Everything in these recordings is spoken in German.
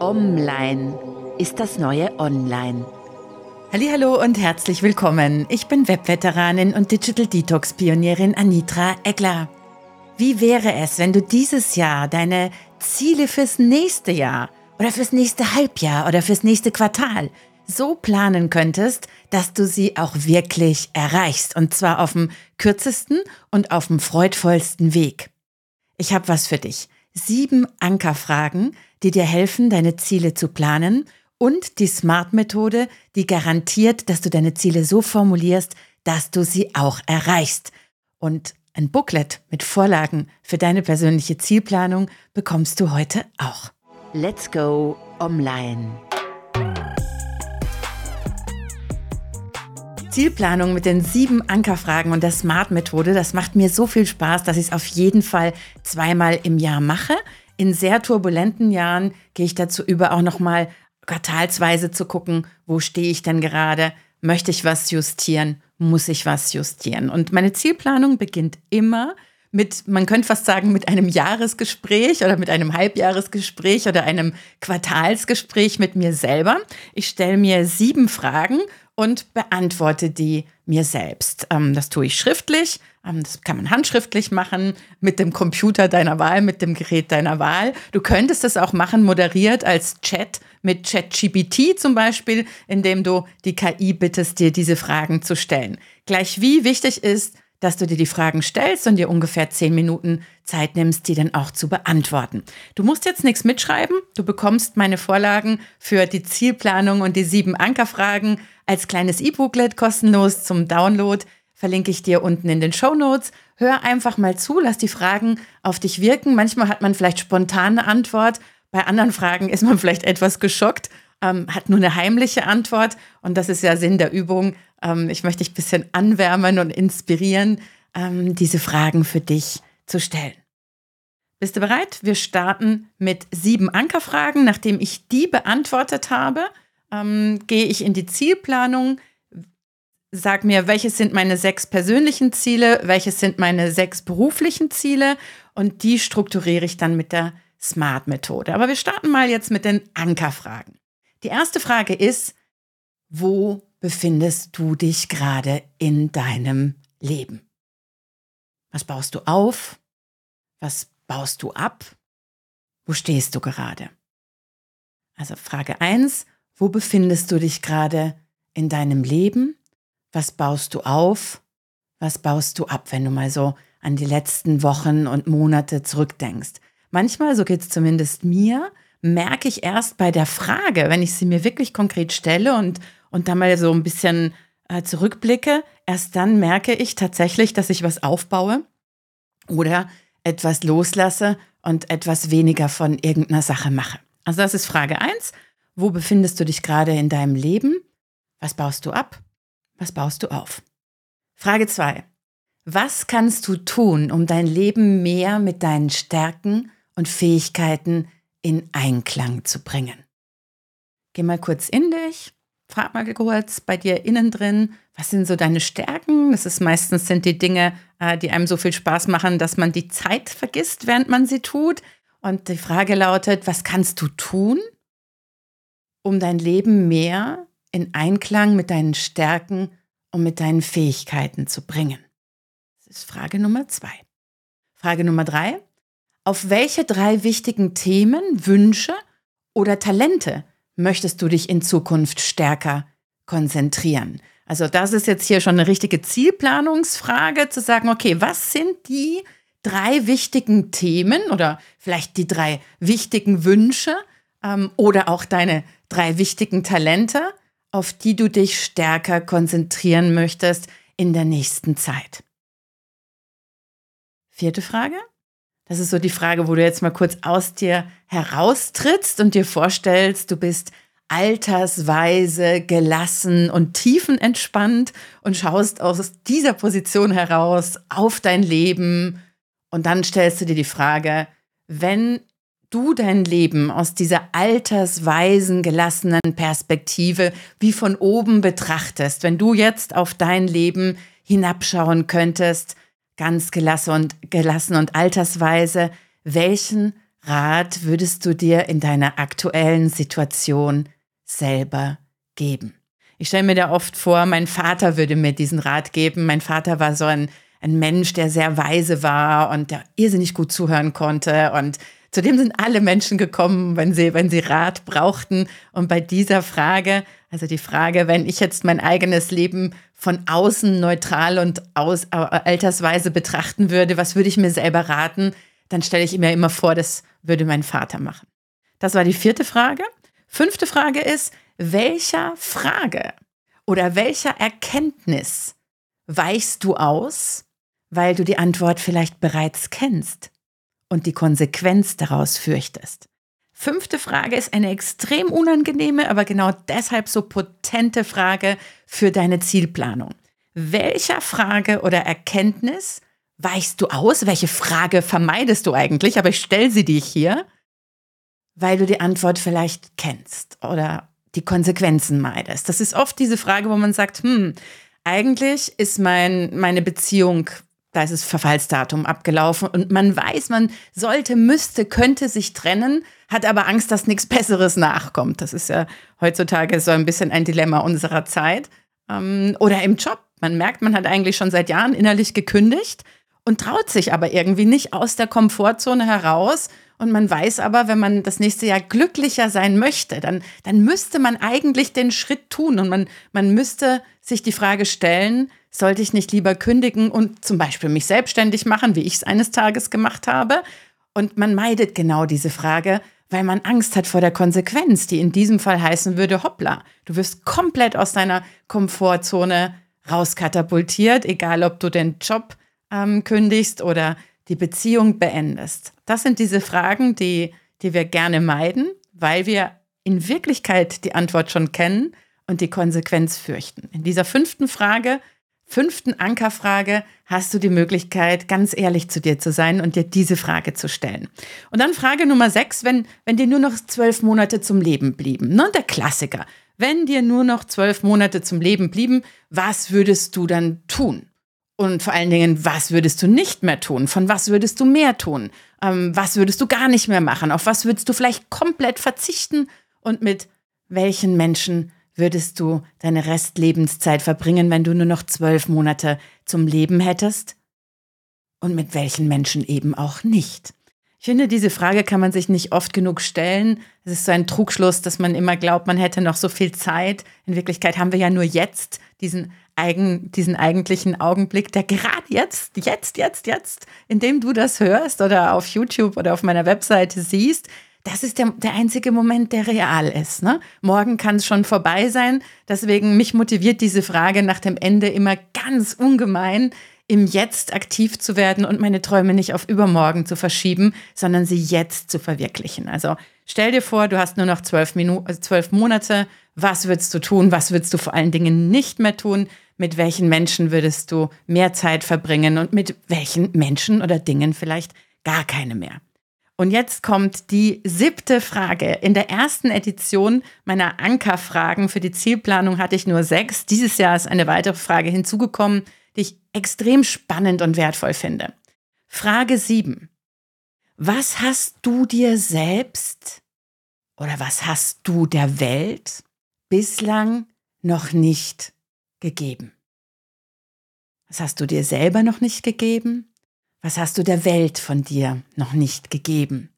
Online ist das neue Online. Hallo und herzlich willkommen. Ich bin Webveteranin und Digital Detox Pionierin Anitra Egler. Wie wäre es, wenn du dieses Jahr deine Ziele fürs nächste Jahr oder fürs nächste Halbjahr oder fürs nächste Quartal so planen könntest, dass du sie auch wirklich erreichst und zwar auf dem kürzesten und auf dem freudvollsten Weg. Ich habe was für dich. Sieben Ankerfragen, die dir helfen, deine Ziele zu planen und die Smart-Methode, die garantiert, dass du deine Ziele so formulierst, dass du sie auch erreichst. Und ein Booklet mit Vorlagen für deine persönliche Zielplanung bekommst du heute auch. Let's go online. Zielplanung mit den sieben Ankerfragen und der Smart-Methode, das macht mir so viel Spaß, dass ich es auf jeden Fall zweimal im Jahr mache. In sehr turbulenten Jahren gehe ich dazu über, auch nochmal quartalsweise zu gucken, wo stehe ich denn gerade, möchte ich was justieren, muss ich was justieren. Und meine Zielplanung beginnt immer mit, man könnte fast sagen, mit einem Jahresgespräch oder mit einem Halbjahresgespräch oder einem Quartalsgespräch mit mir selber. Ich stelle mir sieben Fragen und beantworte die mir selbst. Ähm, das tue ich schriftlich, ähm, das kann man handschriftlich machen, mit dem Computer deiner Wahl, mit dem Gerät deiner Wahl. Du könntest es auch machen, moderiert als Chat mit ChatGPT zum Beispiel, indem du die KI bittest, dir diese Fragen zu stellen. Gleich wie wichtig ist, dass du dir die Fragen stellst und dir ungefähr zehn Minuten Zeit nimmst, die dann auch zu beantworten. Du musst jetzt nichts mitschreiben. Du bekommst meine Vorlagen für die Zielplanung und die sieben Ankerfragen als kleines E-Booklet kostenlos zum Download. Verlinke ich dir unten in den Show Notes. Hör einfach mal zu, lass die Fragen auf dich wirken. Manchmal hat man vielleicht spontane Antwort. Bei anderen Fragen ist man vielleicht etwas geschockt, ähm, hat nur eine heimliche Antwort. Und das ist ja Sinn der Übung, ähm, ich möchte dich ein bisschen anwärmen und inspirieren, ähm, diese Fragen für dich zu stellen. Bist du bereit? Wir starten mit sieben Ankerfragen. Nachdem ich die beantwortet habe, ähm, gehe ich in die Zielplanung. Sag mir, welches sind meine sechs persönlichen Ziele, welches sind meine sechs beruflichen Ziele und die strukturiere ich dann mit der SMART-Methode. Aber wir starten mal jetzt mit den Ankerfragen. Die erste Frage ist, wo befindest du dich gerade in deinem Leben? Was baust du auf? Was baust du ab? Wo stehst du gerade? Also Frage 1, wo befindest du dich gerade in deinem Leben? Was baust du auf? Was baust du ab, wenn du mal so an die letzten Wochen und Monate zurückdenkst? Manchmal, so geht es zumindest mir, merke ich erst bei der Frage, wenn ich sie mir wirklich konkret stelle und und dann mal so ein bisschen äh, zurückblicke, erst dann merke ich tatsächlich, dass ich was aufbaue oder etwas loslasse und etwas weniger von irgendeiner Sache mache. Also das ist Frage 1. Wo befindest du dich gerade in deinem Leben? Was baust du ab? Was baust du auf? Frage 2. Was kannst du tun, um dein Leben mehr mit deinen Stärken und Fähigkeiten in Einklang zu bringen? Geh mal kurz in dich frag mal kurz bei dir innen drin, was sind so deine Stärken? Das ist meistens sind die Dinge, äh, die einem so viel Spaß machen, dass man die Zeit vergisst, während man sie tut. Und die Frage lautet, was kannst du tun, um dein Leben mehr in Einklang mit deinen Stärken und mit deinen Fähigkeiten zu bringen? Das ist Frage Nummer zwei. Frage Nummer drei. Auf welche drei wichtigen Themen, Wünsche oder Talente möchtest du dich in Zukunft stärker konzentrieren? Also das ist jetzt hier schon eine richtige Zielplanungsfrage, zu sagen, okay, was sind die drei wichtigen Themen oder vielleicht die drei wichtigen Wünsche ähm, oder auch deine drei wichtigen Talente, auf die du dich stärker konzentrieren möchtest in der nächsten Zeit? Vierte Frage. Das ist so die Frage, wo du jetzt mal kurz aus dir heraustrittst und dir vorstellst, du bist altersweise, gelassen und tiefenentspannt und schaust aus dieser Position heraus auf dein Leben. Und dann stellst du dir die Frage, wenn du dein Leben aus dieser altersweisen, gelassenen Perspektive wie von oben betrachtest, wenn du jetzt auf dein Leben hinabschauen könntest, ganz gelassen und, gelassen und altersweise, welchen Rat würdest du dir in deiner aktuellen Situation selber geben? Ich stelle mir da oft vor, mein Vater würde mir diesen Rat geben. Mein Vater war so ein, ein Mensch, der sehr weise war und der irrsinnig gut zuhören konnte. Und zu dem sind alle Menschen gekommen, wenn sie, wenn sie Rat brauchten. Und bei dieser Frage, also die Frage, wenn ich jetzt mein eigenes Leben von außen neutral und aus, äh, altersweise betrachten würde, was würde ich mir selber raten? Dann stelle ich mir immer vor, das würde mein Vater machen. Das war die vierte Frage. Fünfte Frage ist, welcher Frage oder welcher Erkenntnis weichst du aus, weil du die Antwort vielleicht bereits kennst und die Konsequenz daraus fürchtest? Fünfte Frage ist eine extrem unangenehme, aber genau deshalb so potente Frage für deine Zielplanung. Welcher Frage oder Erkenntnis weichst du aus? Welche Frage vermeidest du eigentlich? Aber ich stelle sie dir hier, weil du die Antwort vielleicht kennst oder die Konsequenzen meidest. Das ist oft diese Frage, wo man sagt, hm, eigentlich ist mein, meine Beziehung, da ist das Verfallsdatum abgelaufen und man weiß, man sollte, müsste, könnte sich trennen, hat aber Angst, dass nichts Besseres nachkommt. Das ist ja heutzutage so ein bisschen ein Dilemma unserer Zeit. Ähm, oder im Job. Man merkt, man hat eigentlich schon seit Jahren innerlich gekündigt und traut sich aber irgendwie nicht aus der Komfortzone heraus und man weiß aber, wenn man das nächste Jahr glücklicher sein möchte, dann, dann müsste man eigentlich den Schritt tun und man, man müsste sich die Frage stellen, sollte ich nicht lieber kündigen und zum Beispiel mich selbstständig machen, wie ich es eines Tages gemacht habe? Und man meidet genau diese Frage, weil man Angst hat vor der Konsequenz, die in diesem Fall heißen würde, hoppla, du wirst komplett aus deiner Komfortzone rauskatapultiert, egal ob du den Job ähm, kündigst oder die Beziehung beendest? Das sind diese Fragen, die, die wir gerne meiden, weil wir in Wirklichkeit die Antwort schon kennen und die Konsequenz fürchten. In dieser fünften Frage, fünften Ankerfrage, hast du die Möglichkeit, ganz ehrlich zu dir zu sein und dir diese Frage zu stellen. Und dann Frage Nummer sechs, wenn, wenn dir nur noch zwölf Monate zum Leben blieben. Ne? Der Klassiker. Wenn dir nur noch zwölf Monate zum Leben blieben, was würdest du dann tun? Und vor allen Dingen, was würdest du nicht mehr tun? Von was würdest du mehr tun? Ähm, was würdest du gar nicht mehr machen? Auf was würdest du vielleicht komplett verzichten? Und mit welchen Menschen würdest du deine Restlebenszeit verbringen, wenn du nur noch zwölf Monate zum Leben hättest? Und mit welchen Menschen eben auch nicht? Ich finde, diese Frage kann man sich nicht oft genug stellen. Es ist so ein Trugschluss, dass man immer glaubt, man hätte noch so viel Zeit. In Wirklichkeit haben wir ja nur jetzt diesen eigen, diesen eigentlichen Augenblick, der gerade jetzt, jetzt, jetzt, jetzt, indem du das hörst oder auf YouTube oder auf meiner Webseite siehst, das ist der, der einzige Moment, der real ist. Ne? Morgen kann es schon vorbei sein. Deswegen mich motiviert diese Frage nach dem Ende immer ganz ungemein, im Jetzt aktiv zu werden und meine Träume nicht auf übermorgen zu verschieben, sondern sie jetzt zu verwirklichen. Also stell dir vor, du hast nur noch zwölf, Minuten, also zwölf Monate. Was würdest du tun? Was würdest du vor allen Dingen nicht mehr tun? Mit welchen Menschen würdest du mehr Zeit verbringen und mit welchen Menschen oder Dingen vielleicht gar keine mehr? Und jetzt kommt die siebte Frage. In der ersten Edition meiner Ankerfragen für die Zielplanung hatte ich nur sechs. Dieses Jahr ist eine weitere Frage hinzugekommen die ich extrem spannend und wertvoll finde. Frage 7. Was hast du dir selbst oder was hast du der Welt bislang noch nicht gegeben? Was hast du dir selber noch nicht gegeben? Was hast du der Welt von dir noch nicht gegeben?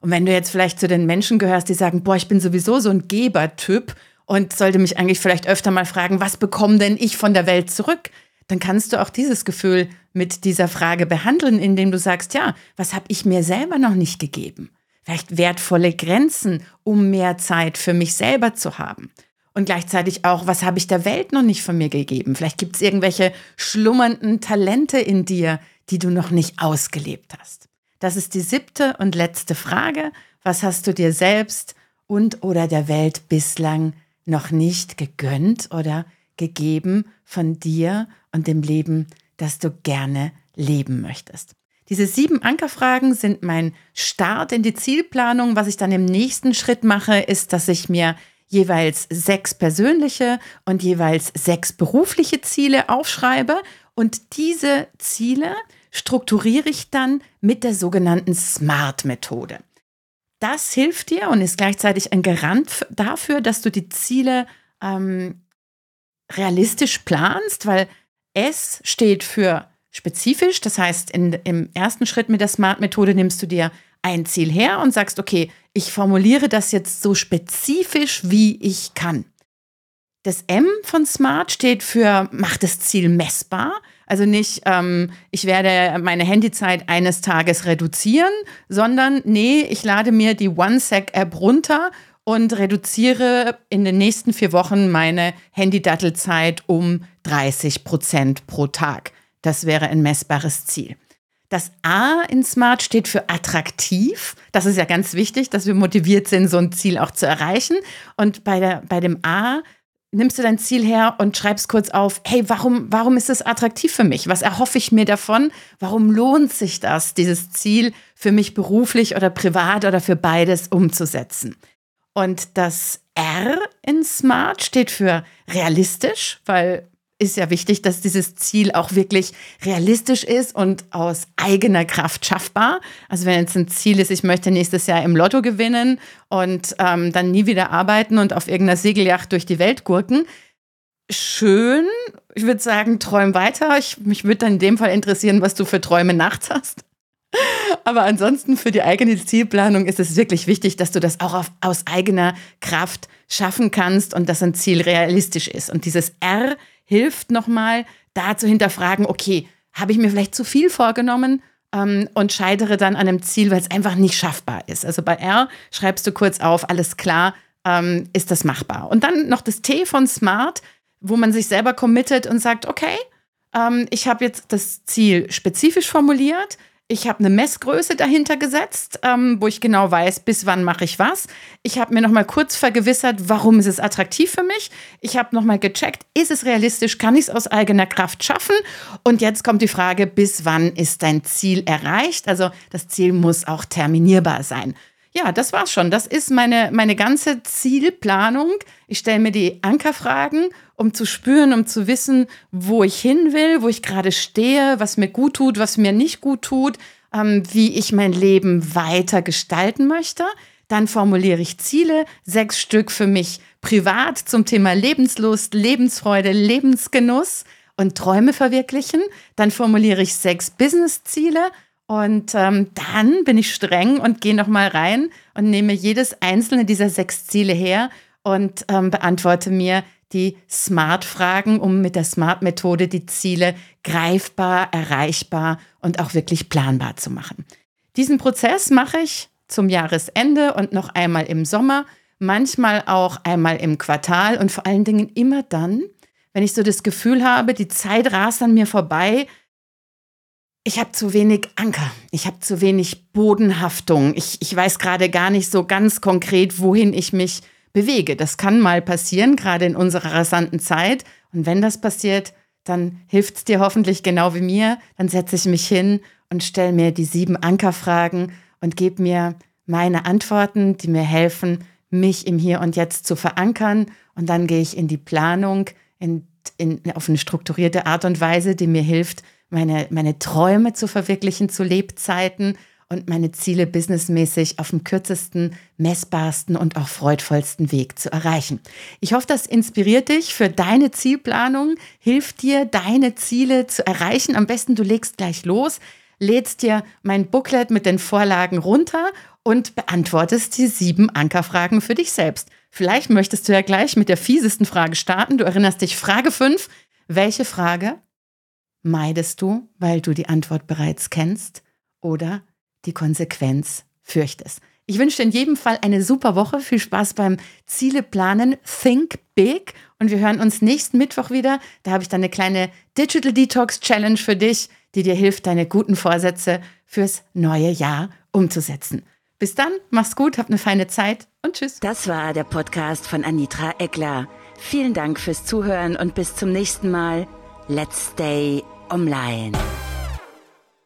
Und wenn du jetzt vielleicht zu den Menschen gehörst, die sagen, boah, ich bin sowieso so ein Gebertyp und sollte mich eigentlich vielleicht öfter mal fragen, was bekomme denn ich von der Welt zurück? dann kannst du auch dieses Gefühl mit dieser Frage behandeln, indem du sagst, ja, was habe ich mir selber noch nicht gegeben? Vielleicht wertvolle Grenzen, um mehr Zeit für mich selber zu haben. Und gleichzeitig auch, was habe ich der Welt noch nicht von mir gegeben? Vielleicht gibt es irgendwelche schlummernden Talente in dir, die du noch nicht ausgelebt hast. Das ist die siebte und letzte Frage. Was hast du dir selbst und oder der Welt bislang noch nicht gegönnt oder gegeben von dir und dem Leben, das du gerne leben möchtest. Diese sieben Ankerfragen sind mein Start in die Zielplanung. Was ich dann im nächsten Schritt mache, ist, dass ich mir jeweils sechs persönliche und jeweils sechs berufliche Ziele aufschreibe und diese Ziele strukturiere ich dann mit der sogenannten SMART-Methode. Das hilft dir und ist gleichzeitig ein Garant dafür, dass du die Ziele ähm, realistisch planst, weil S steht für spezifisch. Das heißt, in, im ersten Schritt mit der Smart-Methode nimmst du dir ein Ziel her und sagst, okay, ich formuliere das jetzt so spezifisch, wie ich kann. Das M von Smart steht für mach das Ziel messbar. Also nicht, ähm, ich werde meine Handyzeit eines Tages reduzieren, sondern nee, ich lade mir die OneSec-App runter und reduziere in den nächsten vier Wochen meine Handydattelzeit um 30 Prozent pro Tag. Das wäre ein messbares Ziel. Das A in Smart steht für attraktiv. Das ist ja ganz wichtig, dass wir motiviert sind, so ein Ziel auch zu erreichen. Und bei, der, bei dem A nimmst du dein Ziel her und schreibst kurz auf, hey, warum, warum ist es attraktiv für mich? Was erhoffe ich mir davon? Warum lohnt sich das, dieses Ziel für mich beruflich oder privat oder für beides umzusetzen? Und das R in Smart steht für realistisch, weil ist ja wichtig, dass dieses Ziel auch wirklich realistisch ist und aus eigener Kraft schaffbar. Also wenn jetzt ein Ziel ist, ich möchte nächstes Jahr im Lotto gewinnen und ähm, dann nie wieder arbeiten und auf irgendeiner Segelyacht durch die Welt gurken. Schön, ich würde sagen, träum weiter. Ich, mich würde dann in dem Fall interessieren, was du für Träume nachts hast. Aber ansonsten für die eigene Zielplanung ist es wirklich wichtig, dass du das auch auf, aus eigener Kraft schaffen kannst und dass ein Ziel realistisch ist. Und dieses R hilft nochmal, da zu hinterfragen, okay, habe ich mir vielleicht zu viel vorgenommen ähm, und scheitere dann an einem Ziel, weil es einfach nicht schaffbar ist. Also bei R schreibst du kurz auf, alles klar, ähm, ist das machbar. Und dann noch das T von Smart, wo man sich selber committet und sagt, okay, ähm, ich habe jetzt das Ziel spezifisch formuliert, ich habe eine Messgröße dahinter gesetzt, ähm, wo ich genau weiß, bis wann mache ich was. Ich habe mir noch mal kurz vergewissert, warum ist es attraktiv für mich. Ich habe noch mal gecheckt, ist es realistisch, kann ich es aus eigener Kraft schaffen? Und jetzt kommt die Frage, bis wann ist dein Ziel erreicht? Also das Ziel muss auch terminierbar sein. Ja, das war's schon. Das ist meine, meine ganze Zielplanung. Ich stelle mir die Ankerfragen, um zu spüren, um zu wissen, wo ich hin will, wo ich gerade stehe, was mir gut tut, was mir nicht gut tut, ähm, wie ich mein Leben weiter gestalten möchte. Dann formuliere ich Ziele, sechs Stück für mich privat zum Thema Lebenslust, Lebensfreude, Lebensgenuss und Träume verwirklichen. Dann formuliere ich sechs Business-Ziele und ähm, dann bin ich streng und gehe nochmal rein und nehme jedes einzelne dieser sechs Ziele her und ähm, beantworte mir die Smart-Fragen, um mit der Smart-Methode die Ziele greifbar, erreichbar und auch wirklich planbar zu machen. Diesen Prozess mache ich zum Jahresende und noch einmal im Sommer, manchmal auch einmal im Quartal und vor allen Dingen immer dann, wenn ich so das Gefühl habe, die Zeit rast an mir vorbei, ich habe zu wenig Anker, ich habe zu wenig Bodenhaftung. Ich, ich weiß gerade gar nicht so ganz konkret, wohin ich mich bewege. Das kann mal passieren, gerade in unserer rasanten Zeit. Und wenn das passiert, dann hilft es dir hoffentlich genau wie mir. Dann setze ich mich hin und stelle mir die sieben Ankerfragen und gebe mir meine Antworten, die mir helfen, mich im Hier und Jetzt zu verankern. Und dann gehe ich in die Planung in, in, auf eine strukturierte Art und Weise, die mir hilft, meine, meine Träume zu verwirklichen zu Lebzeiten und meine Ziele businessmäßig auf dem kürzesten, messbarsten und auch freudvollsten Weg zu erreichen. Ich hoffe, das inspiriert dich für deine Zielplanung, hilft dir, deine Ziele zu erreichen. Am besten du legst gleich los, lädst dir mein Booklet mit den Vorlagen runter und beantwortest die sieben Ankerfragen für dich selbst. Vielleicht möchtest du ja gleich mit der fiesesten Frage starten. Du erinnerst dich, Frage 5. Welche Frage meidest du, weil du die Antwort bereits kennst oder die Konsequenz fürchtest. Ich wünsche dir in jedem Fall eine super Woche. Viel Spaß beim Ziele planen. Think big. Und wir hören uns nächsten Mittwoch wieder. Da habe ich dann eine kleine Digital Detox Challenge für dich, die dir hilft, deine guten Vorsätze fürs neue Jahr umzusetzen. Bis dann, mach's gut, hab eine feine Zeit und tschüss. Das war der Podcast von Anitra Eckler. Vielen Dank fürs Zuhören und bis zum nächsten Mal. Let's stay online.